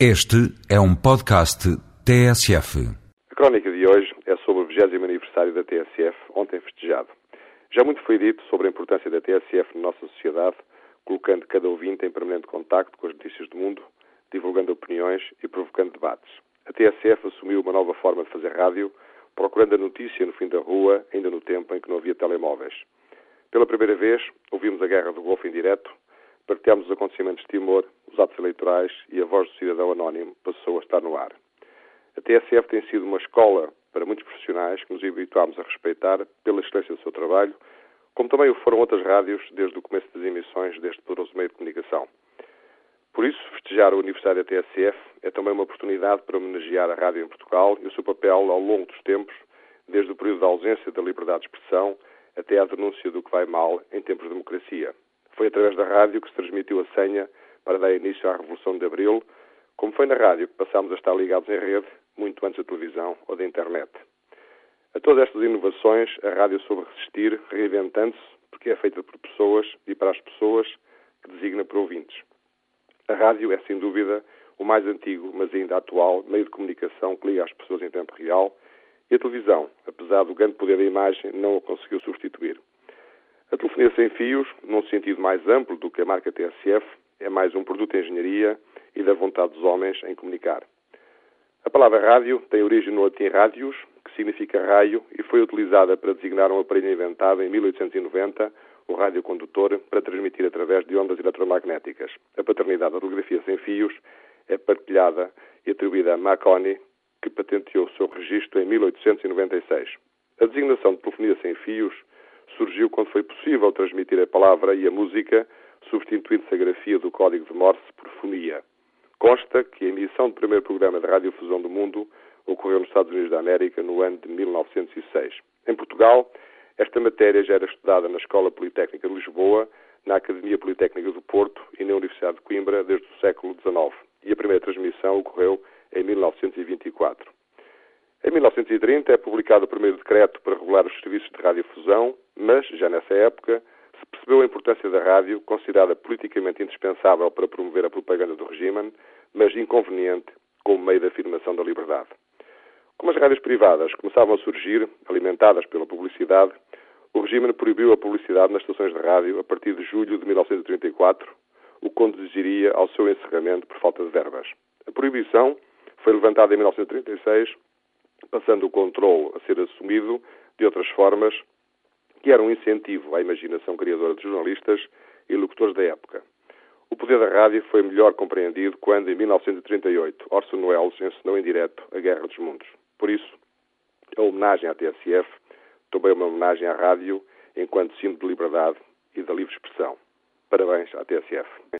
Este é um podcast TSF. A crónica de hoje é sobre o 20 aniversário da TSF, ontem festejado. Já muito foi dito sobre a importância da TSF na nossa sociedade, colocando cada ouvinte em permanente contacto com as notícias do mundo, divulgando opiniões e provocando debates. A TSF assumiu uma nova forma de fazer rádio, procurando a notícia no fim da rua, ainda no tempo em que não havia telemóveis. Pela primeira vez, ouvimos a guerra do Golfo em direto, partilhamos os acontecimentos de Timor, os atos eleitorais e a voz do cidadão anónimo passou a estar no ar. A TSF tem sido uma escola para muitos profissionais que nos habituámos a respeitar pela excelência do seu trabalho, como também o foram outras rádios desde o começo das emissões deste poderoso meio de comunicação. Por isso, festejar o aniversário da TSF é também uma oportunidade para homenagear a rádio em Portugal e o seu papel ao longo dos tempos, desde o período da ausência da liberdade de expressão até à denúncia do que vai mal em tempos de democracia. Foi através da rádio que se transmitiu a senha para dar início à Revolução de Abril, como foi na rádio que passámos a estar ligados em rede, muito antes da televisão ou da internet. A todas estas inovações, a rádio soube resistir, reinventando-se, porque é feita por pessoas e para as pessoas que designa por ouvintes. A rádio é, sem dúvida, o mais antigo, mas ainda atual, meio de comunicação que liga as pessoas em tempo real, e a televisão, apesar do grande poder da imagem, não a conseguiu substituir. A telefonia sem fios, num sentido mais amplo do que a marca TSF, é mais um produto de engenharia e da vontade dos homens em comunicar. A palavra rádio tem origem no latim radius, que significa raio, e foi utilizada para designar um aparelho inventado em 1890, o radiocondutor, para transmitir através de ondas eletromagnéticas. A paternidade da telegrafia sem fios é partilhada e atribuída a Marconi, que patenteou o seu registro em 1896. A designação de telefonia sem fios surgiu quando foi possível transmitir a palavra e a música, substituindo-se a grafia do código de Morse por fonia. Consta que a emissão do primeiro programa de radiodifusão do mundo ocorreu nos Estados Unidos da América no ano de 1906. Em Portugal, esta matéria já era estudada na Escola Politécnica de Lisboa, na Academia Politécnica do Porto e na Universidade de Coimbra desde o século XIX. E a primeira transmissão ocorreu em 1924. Em 1930 é publicado o primeiro decreto para regular os serviços de radiodifusão, mas, já nessa época, se percebeu a importância da rádio, considerada politicamente indispensável para promover a propaganda do regime, mas inconveniente como meio de afirmação da liberdade. Como as rádios privadas começavam a surgir, alimentadas pela publicidade, o regime proibiu a publicidade nas estações de rádio a partir de julho de 1934, o que conduziria ao seu encerramento por falta de verbas. A proibição foi levantada em 1936 passando o controle a ser assumido de outras formas, que era um incentivo à imaginação criadora de jornalistas e locutores da época. O poder da rádio foi melhor compreendido quando, em 1938, Orson Welles ensinou em direto A Guerra dos Mundos. Por isso, a homenagem à TSF também é uma homenagem à rádio enquanto símbolo de liberdade e da livre expressão. Parabéns à TSF.